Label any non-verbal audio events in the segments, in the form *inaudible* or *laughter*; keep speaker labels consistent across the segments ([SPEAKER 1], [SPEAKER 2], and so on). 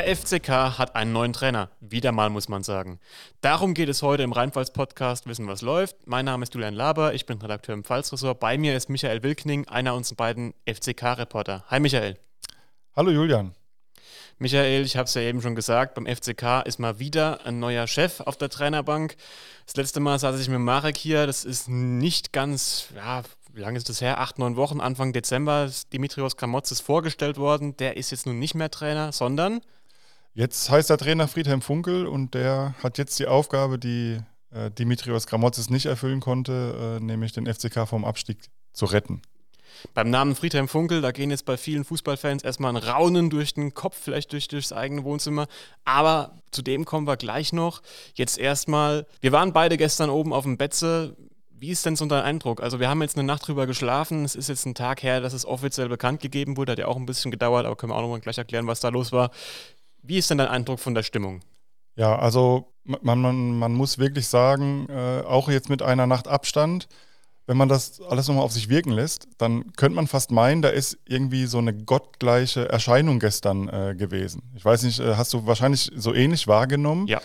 [SPEAKER 1] Der FCK hat einen neuen Trainer. Wieder mal, muss man sagen. Darum geht es heute im Rheinpfalz-Podcast Wissen, was läuft. Mein Name ist Julian Laber, ich bin Redakteur im Pfalzressort. Bei mir ist Michael Wilkning, einer unserer beiden FCK-Reporter. Hi Michael.
[SPEAKER 2] Hallo Julian.
[SPEAKER 1] Michael, ich habe es ja eben schon gesagt, beim FCK ist mal wieder ein neuer Chef auf der Trainerbank. Das letzte Mal saß ich mit Marek hier, das ist nicht ganz, ja, wie lange ist das her? Acht, neun Wochen, Anfang Dezember ist Dimitrios Kramotzes vorgestellt worden. Der ist jetzt nun nicht mehr Trainer, sondern...
[SPEAKER 2] Jetzt heißt der Trainer Friedhelm Funkel und der hat jetzt die Aufgabe, die äh, Dimitrios Kramotzes nicht erfüllen konnte, äh, nämlich den FCK vom Abstieg zu retten.
[SPEAKER 1] Beim Namen Friedhelm Funkel, da gehen jetzt bei vielen Fußballfans erstmal ein Raunen durch den Kopf, vielleicht durch, durchs eigene Wohnzimmer. Aber zu dem kommen wir gleich noch. Jetzt erstmal, wir waren beide gestern oben auf dem Betze. Wie ist denn so dein Eindruck? Also wir haben jetzt eine Nacht drüber geschlafen. Es ist jetzt ein Tag her, dass es offiziell bekannt gegeben wurde. Hat ja auch ein bisschen gedauert, aber können wir auch noch mal gleich erklären, was da los war. Wie ist denn dein Eindruck von der Stimmung?
[SPEAKER 2] Ja, also man, man, man muss wirklich sagen, äh, auch jetzt mit einer Nacht Abstand, wenn man das alles nochmal auf sich wirken lässt, dann könnte man fast meinen, da ist irgendwie so eine gottgleiche Erscheinung gestern äh, gewesen. Ich weiß nicht, äh, hast du wahrscheinlich so ähnlich wahrgenommen?
[SPEAKER 1] Ja.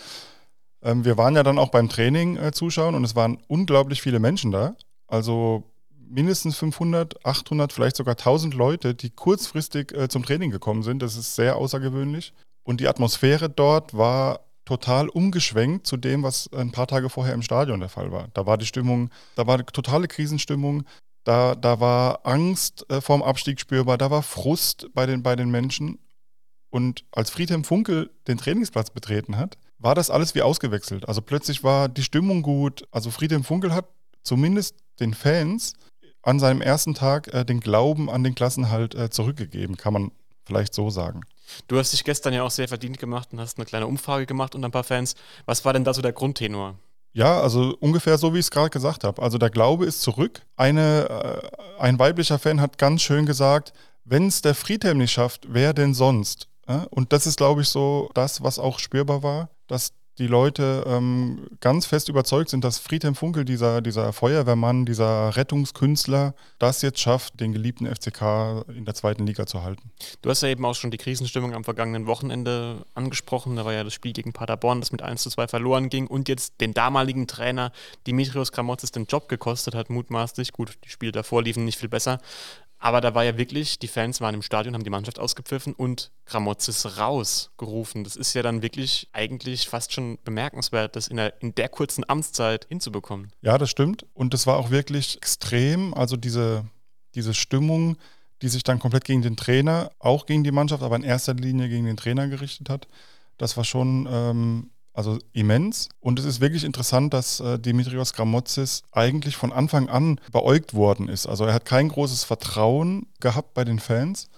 [SPEAKER 2] Ähm, wir waren ja dann auch beim Training äh, zuschauen und es waren unglaublich viele Menschen da. Also mindestens 500, 800, vielleicht sogar 1000 Leute, die kurzfristig äh, zum Training gekommen sind. Das ist sehr außergewöhnlich. Und die Atmosphäre dort war total umgeschwenkt zu dem, was ein paar Tage vorher im Stadion der Fall war. Da war die Stimmung, da war eine totale Krisenstimmung, da, da war Angst äh, vorm Abstieg spürbar, da war Frust bei den, bei den Menschen. Und als Friedhelm Funkel den Trainingsplatz betreten hat, war das alles wie ausgewechselt. Also plötzlich war die Stimmung gut. Also Friedhelm Funkel hat zumindest den Fans an seinem ersten Tag äh, den Glauben an den Klassenhalt äh, zurückgegeben, kann man vielleicht so sagen.
[SPEAKER 1] Du hast dich gestern ja auch sehr verdient gemacht und hast eine kleine Umfrage gemacht unter ein paar Fans. Was war denn da so der Grundtenor?
[SPEAKER 2] Ja, also ungefähr so, wie ich es gerade gesagt habe. Also der Glaube ist zurück. Eine, äh, ein weiblicher Fan hat ganz schön gesagt, wenn es der Friedhelm nicht schafft, wer denn sonst? Und das ist, glaube ich, so das, was auch spürbar war, dass die Leute ähm, ganz fest überzeugt sind, dass Friedhelm Funkel, dieser, dieser Feuerwehrmann, dieser Rettungskünstler, das jetzt schafft, den geliebten FCK in der zweiten Liga zu halten.
[SPEAKER 1] Du hast ja eben auch schon die Krisenstimmung am vergangenen Wochenende angesprochen. Da war ja das Spiel gegen Paderborn, das mit 1 zu 2 verloren ging und jetzt den damaligen Trainer Dimitrios Kramotzes den Job gekostet hat, mutmaßlich. Gut, die Spiele davor liefen nicht viel besser. Aber da war ja wirklich, die Fans waren im Stadion, haben die Mannschaft ausgepfiffen und Gramozis rausgerufen. Das ist ja dann wirklich eigentlich fast schon bemerkenswert, das in der, in der kurzen Amtszeit hinzubekommen.
[SPEAKER 2] Ja, das stimmt. Und das war auch wirklich extrem. Also diese, diese Stimmung, die sich dann komplett gegen den Trainer, auch gegen die Mannschaft, aber in erster Linie gegen den Trainer gerichtet hat, das war schon ähm, also immens. Und es ist wirklich interessant, dass äh, Dimitrios Gramotzis eigentlich von Anfang an beäugt worden ist. Also er hat kein großes Vertrauen gehabt bei den Fans.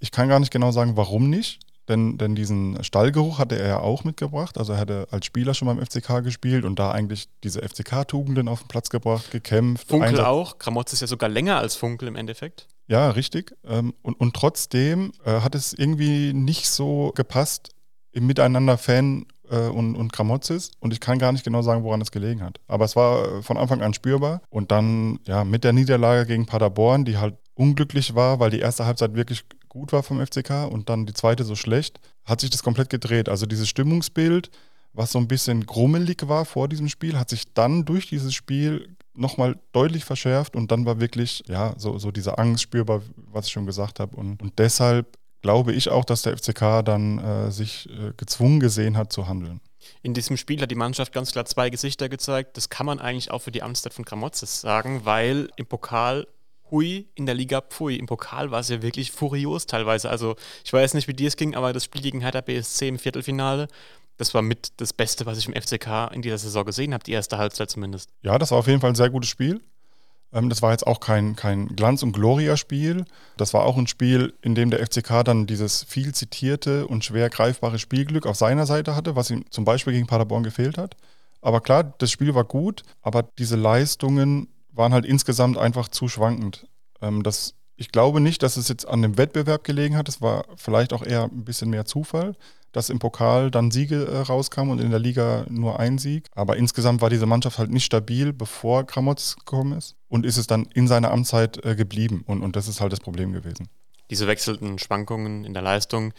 [SPEAKER 2] Ich kann gar nicht genau sagen, warum nicht. Denn, denn diesen Stallgeruch hatte er ja auch mitgebracht. Also er hatte als Spieler schon beim FCK gespielt und da eigentlich diese FCK-Tugenden auf den Platz gebracht, gekämpft.
[SPEAKER 1] Funkel Einsatz. auch. Gramotz ist ja sogar länger als Funkel im Endeffekt.
[SPEAKER 2] Ja, richtig. Ähm, und, und trotzdem äh, hat es irgendwie nicht so gepasst im Miteinander Fan äh, und, und Gramozis und ich kann gar nicht genau sagen, woran es gelegen hat. Aber es war äh, von Anfang an spürbar und dann ja mit der Niederlage gegen Paderborn, die halt unglücklich war, weil die erste Halbzeit wirklich gut war vom FCK und dann die zweite so schlecht, hat sich das komplett gedreht. Also dieses Stimmungsbild, was so ein bisschen grummelig war vor diesem Spiel, hat sich dann durch dieses Spiel nochmal deutlich verschärft und dann war wirklich, ja, so, so diese Angst spürbar, was ich schon gesagt habe. Und, und deshalb glaube ich auch, dass der FCK dann äh, sich äh, gezwungen gesehen hat zu handeln.
[SPEAKER 1] In diesem Spiel hat die Mannschaft ganz klar zwei Gesichter gezeigt. Das kann man eigentlich auch für die Amtszeit von Gramotzes sagen, weil im Pokal hui, in der Liga pfui. Im Pokal war es ja wirklich furios teilweise. Also ich weiß nicht, wie dir es ging, aber das Spiel gegen Hertha BSC im Viertelfinale, das war mit das Beste, was ich im FCK in dieser Saison gesehen habe, die erste Halbzeit zumindest.
[SPEAKER 2] Ja, das war auf jeden Fall ein sehr gutes Spiel. Ähm, das war jetzt auch kein, kein Glanz- und Gloria-Spiel. Das war auch ein Spiel, in dem der FCK dann dieses viel zitierte und schwer greifbare Spielglück auf seiner Seite hatte, was ihm zum Beispiel gegen Paderborn gefehlt hat. Aber klar, das Spiel war gut, aber diese Leistungen waren halt insgesamt einfach zu schwankend. Ähm, das ich glaube nicht, dass es jetzt an dem Wettbewerb gelegen hat. Es war vielleicht auch eher ein bisschen mehr Zufall, dass im Pokal dann Siege äh, rauskamen und in der Liga nur ein Sieg. Aber insgesamt war diese Mannschaft halt nicht stabil, bevor Gramotz gekommen ist und ist es dann in seiner Amtszeit äh, geblieben. Und, und das ist halt das Problem gewesen.
[SPEAKER 1] Diese wechselnden Schwankungen in der Leistung,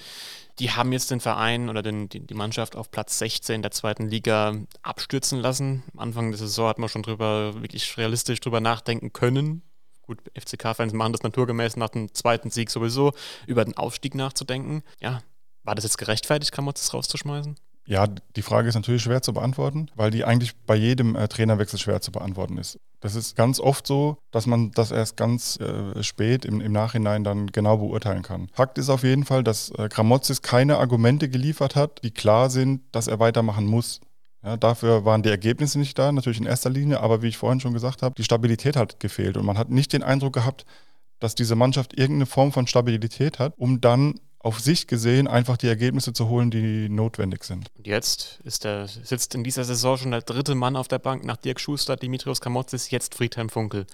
[SPEAKER 1] Die haben jetzt den Verein oder den, die, die Mannschaft auf Platz 16 der zweiten Liga abstürzen lassen. Am Anfang der Saison hat man schon drüber, wirklich realistisch drüber nachdenken können. Gut, FCK-Fans machen das naturgemäß nach dem zweiten Sieg sowieso, über den Aufstieg nachzudenken. Ja, war das jetzt gerechtfertigt, Kramotzes rauszuschmeißen?
[SPEAKER 2] Ja, die Frage ist natürlich schwer zu beantworten, weil die eigentlich bei jedem äh, Trainerwechsel schwer zu beantworten ist. Das ist ganz oft so, dass man das erst ganz äh, spät im, im, Nachhinein dann genau beurteilen kann. Fakt ist auf jeden Fall, dass äh, Gramozis keine Argumente geliefert hat, die klar sind, dass er weitermachen muss. Ja, dafür waren die Ergebnisse nicht da, natürlich in erster Linie, aber wie ich vorhin schon gesagt habe, die Stabilität hat gefehlt und man hat nicht den Eindruck gehabt, dass diese Mannschaft irgendeine Form von Stabilität hat, um dann auf Sicht gesehen einfach die Ergebnisse zu holen, die notwendig sind.
[SPEAKER 1] Und jetzt ist der, sitzt in dieser Saison schon der dritte Mann auf der Bank nach Dirk Schuster, Dimitrios Kamotzis, jetzt Friedhelm Funkel.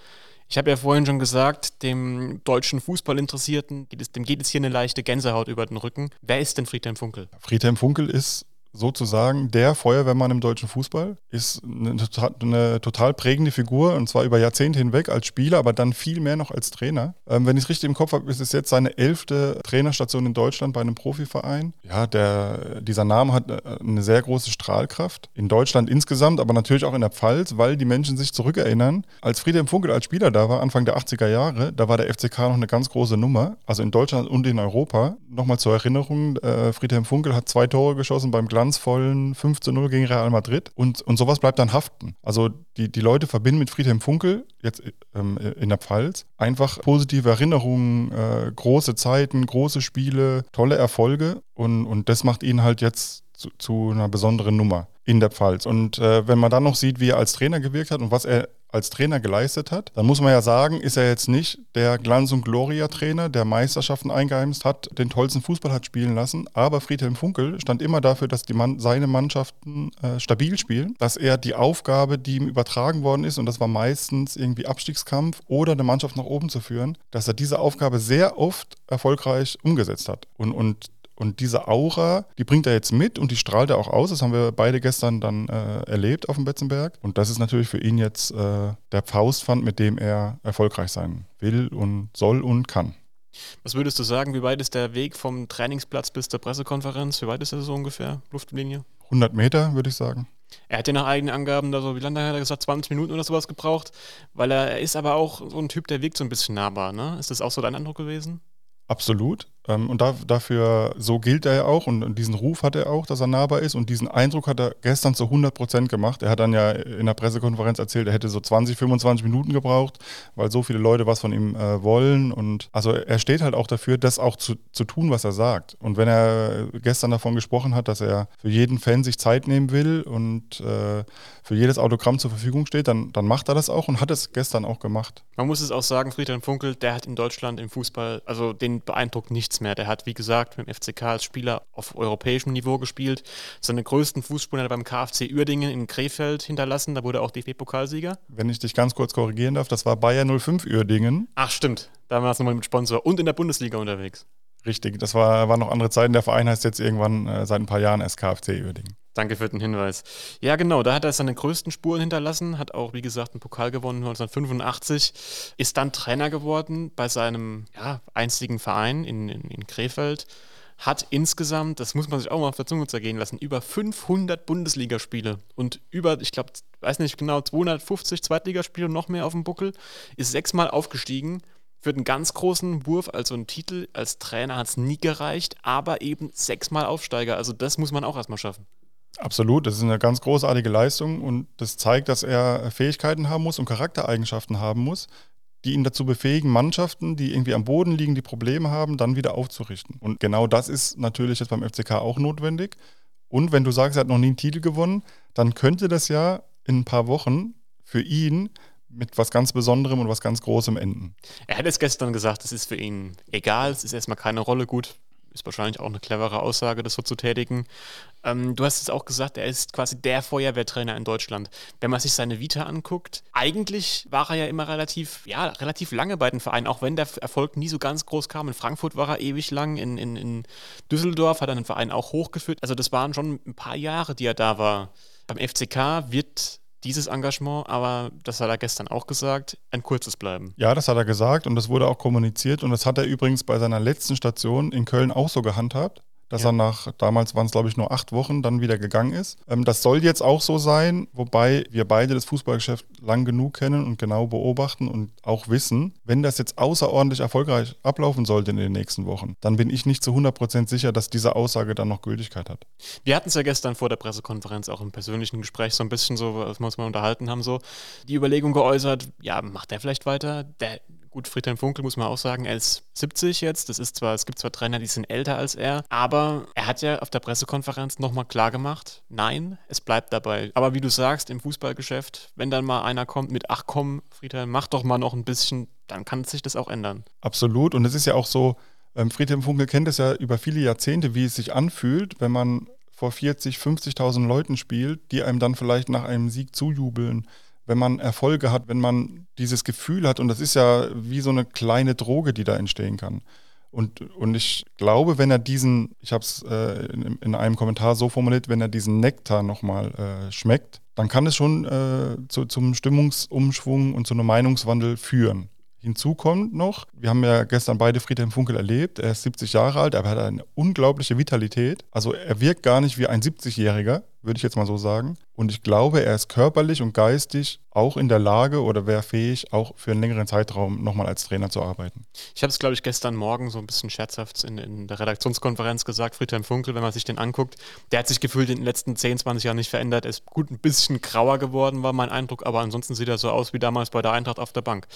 [SPEAKER 1] Ich habe ja vorhin schon gesagt, dem deutschen Fußballinteressierten, dem geht es hier eine leichte Gänsehaut über den Rücken. Wer ist denn Friedhelm Funkel?
[SPEAKER 2] Friedhelm Funkel ist sozusagen der Feuerwehrmann im deutschen Fußball. Ist eine total, eine total, prägende Figur und zwar über Jahrzehnte hinweg als Spieler, aber dann viel mehr noch als Trainer. Ähm, wenn ich es richtig im Kopf habe, ist es jetzt seine elfte Trainerstation in Deutschland bei einem Profiverein. Ja, der, dieser Name hat äh, eine sehr große Strahlkraft. In Deutschland insgesamt, aber natürlich auch in der Pfalz, weil die Menschen sich zurückerinnern. Als Friedhelm Funkel als Spieler da war, Anfang der 80er Jahre, da war der FCK noch eine ganz große Nummer. Also in Deutschland und in Europa. Nochmal zur Erinnerung, äh, Friedhelm Funkel hat zwei Tore geschossen beim Glas glanzvollen 15-0 gegen Real Madrid. Und, und sowas bleibt dann haften. Also die, die Leute verbinden mit Friedhelm Funkel, jetzt ähm, in der Pfalz, einfach positive Erinnerungen, äh, große Zeiten, große Spiele, tolle Erfolge. Und, und das macht ihn halt jetzt zu, zu einer besonderen Nummer in der Pfalz. Und äh, wenn man dann noch sieht, wie er als Trainer gewirkt hat und was er als Trainer geleistet hat, dann muss man ja sagen, ist er jetzt nicht der Glanz- und Gloria-Trainer, der Meisterschaften eingeheimst hat, den tollsten Fußball hat spielen lassen. Aber Friedhelm Funkel stand immer dafür, dass die Mann, seine Mannschaften äh, stabil spielen, dass er die Aufgabe, die ihm übertragen worden ist, und das war meistens irgendwie Abstiegskampf oder eine Mannschaft nach oben zu führen, dass er diese Aufgabe sehr oft erfolgreich umgesetzt hat. Und, und und diese Aura, die bringt er jetzt mit und die strahlt er auch aus. Das haben wir beide gestern dann äh, erlebt auf dem Betzenberg. Und das ist natürlich für ihn jetzt äh, der Faustpfand, mit dem er erfolgreich sein will und soll und kann.
[SPEAKER 1] Was würdest du sagen, wie weit ist der Weg vom Trainingsplatz bis zur Pressekonferenz? Wie weit ist er so ungefähr, Luftlinie?
[SPEAKER 2] 100 Meter, würde ich sagen.
[SPEAKER 1] Er hat ja nach eigenen Angaben da so, wie lange hat er gesagt, 20 Minuten oder sowas gebraucht, weil er, er ist aber auch so ein Typ, der wirkt so ein bisschen nahbar, ne? Ist das auch so dein Eindruck gewesen?
[SPEAKER 2] Absolut. Ähm, und da, dafür, so gilt er ja auch und diesen Ruf hat er auch, dass er nahbar ist und diesen Eindruck hat er gestern zu 100 Prozent gemacht. Er hat dann ja in der Pressekonferenz erzählt, er hätte so 20, 25 Minuten gebraucht, weil so viele Leute was von ihm äh, wollen und also er steht halt auch dafür, das auch zu, zu tun, was er sagt. Und wenn er gestern davon gesprochen hat, dass er für jeden Fan sich Zeit nehmen will und äh, für jedes Autogramm zur Verfügung steht, dann, dann macht er das auch und hat es gestern auch gemacht.
[SPEAKER 1] Man muss es auch sagen, Friedhelm Funkel, der hat in Deutschland im Fußball, also den beeindruckt nichts mehr. Der hat, wie gesagt, mit dem FCK als Spieler auf europäischem Niveau gespielt. Seine größten Fußspuren hat er beim KfC Uerdingen in Krefeld hinterlassen. Da wurde er auch DFB-Pokalsieger.
[SPEAKER 2] Wenn ich dich ganz kurz korrigieren darf, das war Bayer 05 Uerdingen.
[SPEAKER 1] Ach, stimmt. Da war es nochmal mit Sponsor und in der Bundesliga unterwegs.
[SPEAKER 2] Richtig, das war, waren noch andere Zeiten. Der Verein heißt jetzt irgendwann äh, seit ein paar Jahren SKFC Uerdingen.
[SPEAKER 1] Danke für den Hinweis. Ja, genau, da hat er seine größten Spuren hinterlassen, hat auch, wie gesagt, einen Pokal gewonnen 1985, ist dann Trainer geworden bei seinem ja, einzigen Verein in, in, in Krefeld, hat insgesamt, das muss man sich auch mal auf der Zunge zergehen lassen, über 500 Bundesligaspiele und über, ich glaube, weiß nicht genau, 250 Zweitligaspiele und noch mehr auf dem Buckel, ist sechsmal aufgestiegen für den ganz großen Wurf, also einen Titel als Trainer hat es nie gereicht, aber eben sechsmal Aufsteiger. Also das muss man auch erstmal schaffen.
[SPEAKER 2] Absolut, das ist eine ganz großartige Leistung und das zeigt, dass er Fähigkeiten haben muss und Charaktereigenschaften haben muss, die ihn dazu befähigen, Mannschaften, die irgendwie am Boden liegen, die Probleme haben, dann wieder aufzurichten. Und genau das ist natürlich jetzt beim FCK auch notwendig. Und wenn du sagst, er hat noch nie einen Titel gewonnen, dann könnte das ja in ein paar Wochen für ihn mit was ganz Besonderem und was ganz Großem enden.
[SPEAKER 1] Er hat es gestern gesagt, es ist für ihn egal, es ist erstmal keine Rolle gut ist wahrscheinlich auch eine clevere Aussage, das so zu tätigen. Ähm, du hast es auch gesagt, er ist quasi der Feuerwehrtrainer in Deutschland. Wenn man sich seine Vita anguckt, eigentlich war er ja immer relativ, ja, relativ lange bei den Vereinen, auch wenn der Erfolg nie so ganz groß kam. In Frankfurt war er ewig lang, in, in, in Düsseldorf hat er den Verein auch hochgeführt. Also das waren schon ein paar Jahre, die er da war. Beim FCK wird dieses Engagement, aber das hat er gestern auch gesagt, ein kurzes bleiben.
[SPEAKER 2] Ja, das hat er gesagt und das wurde auch kommuniziert und das hat er übrigens bei seiner letzten Station in Köln auch so gehandhabt. Dass
[SPEAKER 1] Ja.
[SPEAKER 2] er nach, damals waren es glaube ich nur acht Wochen, dann wieder gegangen ist. Ähm, das soll jetzt auch so sein, wobei wir beide das Fußballgeschäft lang genug kennen und genau beobachten und auch wissen, wenn das jetzt außerordentlich erfolgreich ablaufen sollte in den nächsten Wochen, dann bin ich nicht zu 100% sicher, dass diese Aussage dann noch Gültigkeit hat.
[SPEAKER 1] Wir hatten es ja gestern vor der Pressekonferenz auch im persönlichen Gespräch so ein bisschen so, was wir uns mal unterhalten haben, so die Überlegung geäußert, ja, macht der vielleicht weiter? Der, gut, Friedhelm Funkel muss man auch sagen, er ist 70 jetzt. Das ist zwar, es gibt zwar Trainer, die sind älter als er, aber er hat ja auf der Pressekonferenz nochmal klar gemacht, nein, es bleibt dabei. Aber wie du sagst, im Fußballgeschäft, wenn dann mal einer kommt mit, ach komm, Friedhelm, mach doch mal noch ein bisschen, dann kann sich das auch ändern.
[SPEAKER 2] Absolut. Und es ist ja auch so, ähm, Friedhelm Funkel kennt es ja über viele Jahrzehnte, wie es sich anfühlt, wenn man vor 40, 50.000 Leuten spielt, die einem dann vielleicht nach einem Sieg zujubeln, wenn man Erfolge hat, wenn man dieses Gefühl hat. Und das ist ja wie so eine kleine Droge, die da entstehen kann. Und, und ich glaube, wenn er diesen, ich habe es äh, in, in einem Kommentar so formuliert, wenn er diesen Nektar nochmal äh, schmeckt, dann kann es schon äh, zu, zum Stimmungsumschwung und zu einem Meinungswandel führen. Hinzu kommt noch, wir haben ja gestern beide Friedhelm Funkel erlebt, er ist 70 Jahre alt, aber er hat eine unglaubliche Vitalität. Also er wirkt gar nicht wie ein 70-Jähriger, würde ich jetzt mal so sagen. Und ich glaube, er ist körperlich und geistig auch in der Lage oder wäre fähig, auch für einen längeren Zeitraum nochmal als Trainer zu arbeiten.
[SPEAKER 1] Ich habe es, glaube ich, gestern Morgen so ein bisschen scherzhaft in, in der Redaktionskonferenz gesagt, Friedhelm Funkel, wenn man sich den anguckt, der hat sich gefühlt in den letzten 10, 20 Jahren nicht verändert. Er ist gut ein bisschen grauer geworden, war mein Eindruck, aber ansonsten sieht er so aus wie damals bei der Eintracht auf der Bank.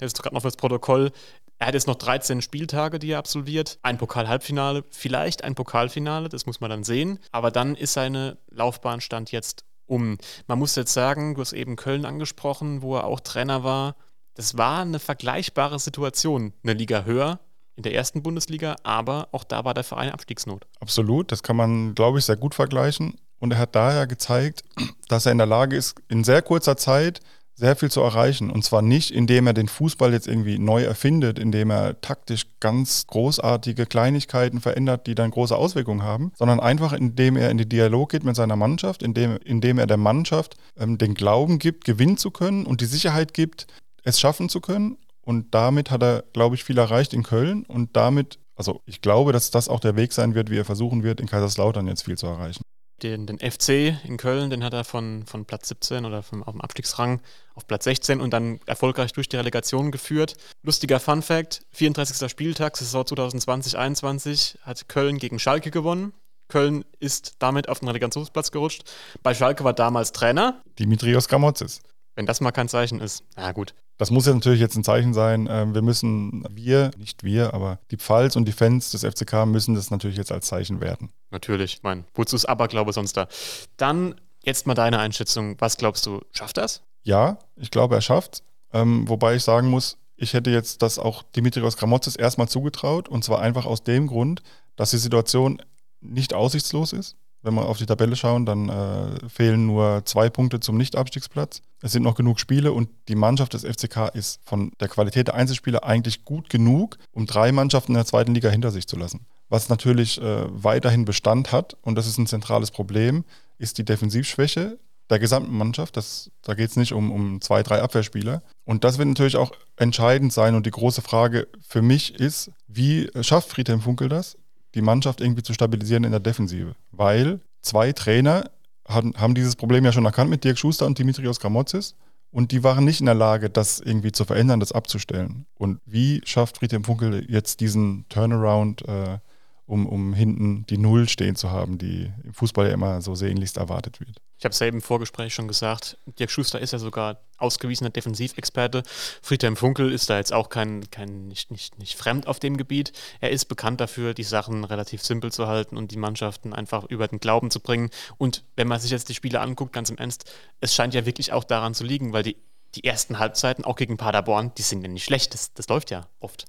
[SPEAKER 1] Jetzt gerade noch fürs Protokoll. Er hat jetzt noch 13 Spieltage, die er absolviert. Ein Pokal-Halbfinale, vielleicht ein Pokalfinale, das muss man dann sehen. Aber dann ist seine Laufbahnstand jetzt um. Man muss jetzt sagen, du hast eben Köln angesprochen, wo er auch Trainer war. Das war eine vergleichbare Situation, eine Liga höher in der ersten Bundesliga, aber auch da war der Verein in Abstiegsnot.
[SPEAKER 2] Absolut, das kann man, glaube ich, sehr gut vergleichen. Und er hat daher gezeigt, dass er in der Lage ist, in sehr kurzer Zeit sehr viel zu erreichen. Und zwar nicht, indem er den Fußball jetzt irgendwie neu erfindet, indem er taktisch ganz großartige Kleinigkeiten verändert, die dann große Auswirkungen haben, sondern einfach, indem er in den Dialog geht mit seiner Mannschaft, indem, indem er der Mannschaft ähm, den Glauben gibt, gewinnen zu können und die Sicherheit gibt, es schaffen zu können. Und damit hat er, glaube ich, viel erreicht in Köln und damit, also ich glaube, dass das auch der Weg sein wird, wie er versuchen wird, in Kaiserslautern jetzt viel zu erreichen.
[SPEAKER 1] Den, den FC in Köln, den hat er von, von Platz 17 oder vom, auf dem Abstiegsrang auf Platz 16 und dann erfolgreich durch die Relegation geführt. Lustiger Fun Fact: 34. Spieltag, Saison 2020-21, hat Köln gegen Schalke gewonnen. Köln ist damit auf den Relegationsplatz gerutscht. Bei Schalke war damals Trainer.
[SPEAKER 2] Dimitrios Gramotzis.
[SPEAKER 1] Wenn das mal kein Zeichen ist, na gut.
[SPEAKER 2] Das muss ja natürlich jetzt ein Zeichen sein. Ähm, Wir müssen, wir, nicht wir, aber die Pfalz und die Fans des FCK müssen das natürlich jetzt als Zeichen werten.
[SPEAKER 1] Natürlich, mein, wozu ist Aberglaube sonst da? Dann jetzt mal deine Einschätzung. Was glaubst du, schafft das?
[SPEAKER 2] Ja, ich glaube, er schafft. Ähm, wobei ich sagen muss, ich hätte jetzt das auch Dimitrios Gramotzis erstmal zugetraut. Und zwar einfach aus dem Grund, dass die Situation nicht aussichtslos ist. Wenn wir auf die Tabelle schauen, dann äh, fehlen nur zwei Punkte zum Nicht-Abstiegsplatz. Es sind noch genug Spiele und die Mannschaft des FCK ist von der Qualität der Einzelspieler eigentlich gut genug, um drei Mannschaften in der zweiten Liga hinter sich zu lassen. Was natürlich äh, weiterhin Bestand hat, und das ist ein zentrales Problem, ist die Defensivschwäche der gesamten Mannschaft. Das, da geht es nicht um, um zwei, drei Abwehrspieler. Und das wird natürlich auch entscheidend sein. Und die große Frage für mich ist, wie schafft Friedhelm Funkel das, die Mannschaft irgendwie zu stabilisieren in der Defensive? Weil zwei Trainer haben, haben dieses Problem ja schon erkannt mit Dirk Schuster und Dimitrios Gramotzis. Und die waren nicht in der Lage, das irgendwie zu verändern, das abzustellen. Und wie schafft Friedhelm Funkel jetzt diesen Turnaround, äh, um, um hinten die Null stehen zu haben, die im Fußball ja immer so sehnlichst erwartet wird?
[SPEAKER 1] Ich habe es ja eben im Vorgespräch schon gesagt, Dirk Schuster ist ja sogar ausgewiesener Defensivexperte. Friedhelm Funkel ist da jetzt auch kein, kein nicht, nicht, nicht fremd auf dem Gebiet. Er ist bekannt dafür, die Sachen relativ simpel zu halten und die Mannschaften einfach über den Glauben zu bringen. Und wenn man sich jetzt die Spiele anguckt, ganz im Ernst, es scheint ja wirklich auch daran zu liegen, weil die, die ersten Halbzeiten, auch gegen Paderborn, die sind ja nicht schlecht. Das, das läuft ja oft.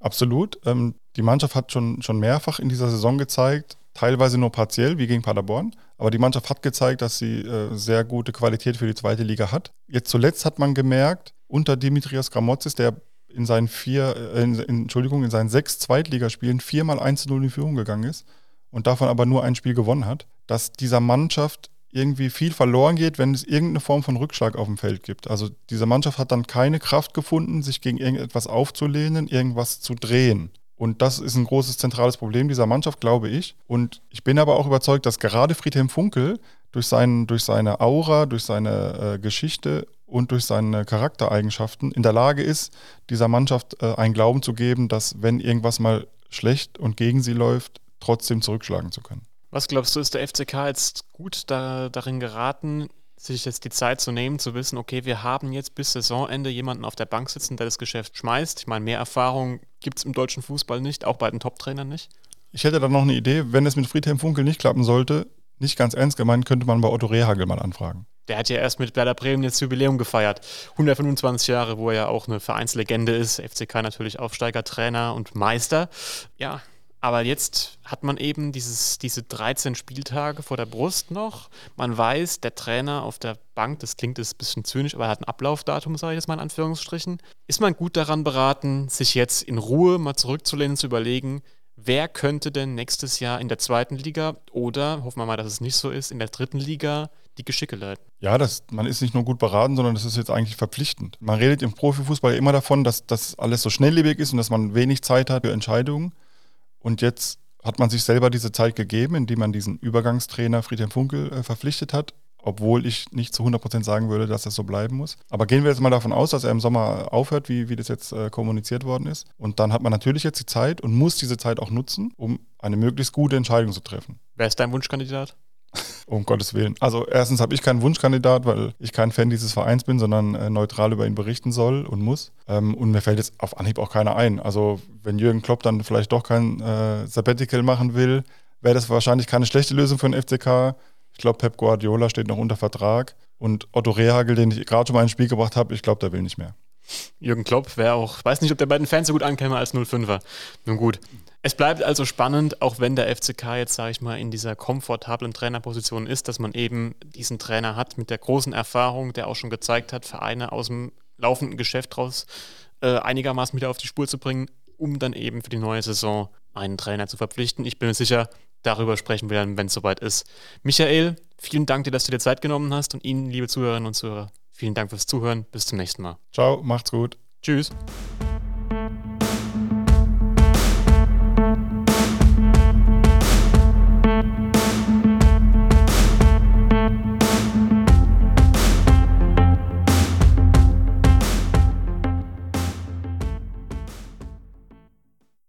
[SPEAKER 2] Absolut. Ähm, die Mannschaft hat schon, schon mehrfach in dieser Saison gezeigt, teilweise nur partiell, wie gegen Paderborn, aber die Mannschaft hat gezeigt, dass sie äh, sehr gute Qualität für die zweite Liga hat. Jetzt zuletzt hat man gemerkt, unter Dimitrios Gramotzis, der in seinen vier, äh, in, in, Entschuldigung, in seinen sechs Zweitligaspielen viermal 1-0 in die Führung gegangen ist und davon aber nur ein Spiel gewonnen hat, dass dieser Mannschaft irgendwie viel verloren geht, wenn es irgendeine Form von Rückschlag auf dem Feld gibt. Also diese Mannschaft hat dann keine Kraft gefunden, sich gegen irgendetwas aufzulehnen, irgendwas zu drehen. Und das ist ein großes zentrales Problem dieser Mannschaft, glaube ich. Und ich bin aber auch überzeugt, dass gerade Friedhelm Funkel durch, seinen, durch seine Aura, durch seine äh, Geschichte und durch seine Charaktereigenschaften in der Lage ist, dieser Mannschaft äh, einen Glauben zu geben, dass wenn irgendwas mal schlecht und gegen sie läuft, trotzdem zurückschlagen zu können.
[SPEAKER 1] Was glaubst du, ist der FCK jetzt gut da, darin geraten, sich jetzt die Zeit zu nehmen, zu wissen, okay, wir haben jetzt bis Saisonende jemanden auf der Bank sitzen, der das Geschäft schmeißt. Ich meine, mehr Erfahrung gibt es im deutschen Fußball nicht, auch bei den Top-Trainern nicht.
[SPEAKER 2] Ich hätte da noch eine Idee, wenn es mit Friedhelm Funkel nicht klappen sollte, nicht ganz ernst gemeint, könnte man bei Otto Rehagel mal anfragen.
[SPEAKER 1] Der hat ja erst mit Werder Bremen jetzt Jubiläum gefeiert. 125 Jahre, wo er ja auch eine Vereinslegende ist. FCK natürlich Aufsteiger, Trainer und Meister. Ja, aber jetzt hat man eben dieses, diese 13 Spieltage vor der Brust noch. Man weiß, der Trainer auf der Bank, das klingt jetzt ein bisschen zynisch, aber er hat ein Ablaufdatum, sage ich jetzt mal in Anführungsstrichen. Ist man gut daran beraten, sich jetzt in Ruhe mal zurückzulehnen, zu überlegen, wer könnte denn nächstes Jahr in der zweiten Liga oder, hoffen wir mal, dass es nicht so ist, in der dritten Liga die Geschicke leiten?
[SPEAKER 2] Ja, das, man ist nicht nur gut beraten, sondern das ist jetzt eigentlich verpflichtend. Man redet im Profifußball immer davon, dass das alles so schnelllebig ist und dass man wenig Zeit hat für Entscheidungen. Und jetzt hat man sich selber diese Zeit gegeben, indem man diesen Übergangstrainer Friedhelm Funkel äh, verpflichtet hat, obwohl ich nicht zu 100% sagen würde, dass das so bleiben muss. Aber gehen wir jetzt mal davon aus, dass er im Sommer aufhört, wie, wie das jetzt äh, kommuniziert worden ist. Und dann hat man natürlich jetzt die Zeit und muss diese Zeit auch nutzen, um eine möglichst gute Entscheidung zu treffen.
[SPEAKER 1] Wer ist dein Wunschkandidat? *laughs*
[SPEAKER 2] Um Gottes Willen. Also erstens habe ich keinen Wunschkandidat, weil ich kein Fan dieses Vereins bin, sondern äh, neutral über ihn berichten soll und muss. Ähm, und mir fällt jetzt auf Anhieb auch keiner ein. Also wenn Jürgen Klopp dann vielleicht doch kein äh, Sabbatical machen will, wäre das wahrscheinlich keine schlechte Lösung für den FCK. Ich glaube, Pep Guardiola steht noch unter Vertrag. Und Otto Rehagel, den ich gerade schon mal ins Spiel gebracht habe, ich glaube, der will nicht mehr.
[SPEAKER 1] Jürgen Klopp wäre auch, weiß nicht, ob der bei den Fans so gut ankäme als 05er. Nun gut. Es bleibt also spannend, auch wenn der FCK jetzt, sage ich mal, in dieser komfortablen Trainerposition ist, dass man eben diesen Trainer hat mit der großen Erfahrung, der auch schon gezeigt hat, Vereine aus dem laufenden Geschäft raus äh, einigermaßen wieder auf die Spur zu bringen, um dann eben für die neue Saison einen Trainer zu verpflichten. Ich bin mir sicher, darüber sprechen wir dann, wenn es soweit ist. Michael, vielen Dank dir, dass du dir Zeit genommen hast und Ihnen, liebe Zuhörerinnen und Zuhörer, vielen Dank fürs Zuhören. Bis zum nächsten Mal.
[SPEAKER 2] Ciao, macht's gut.
[SPEAKER 1] Tschüss.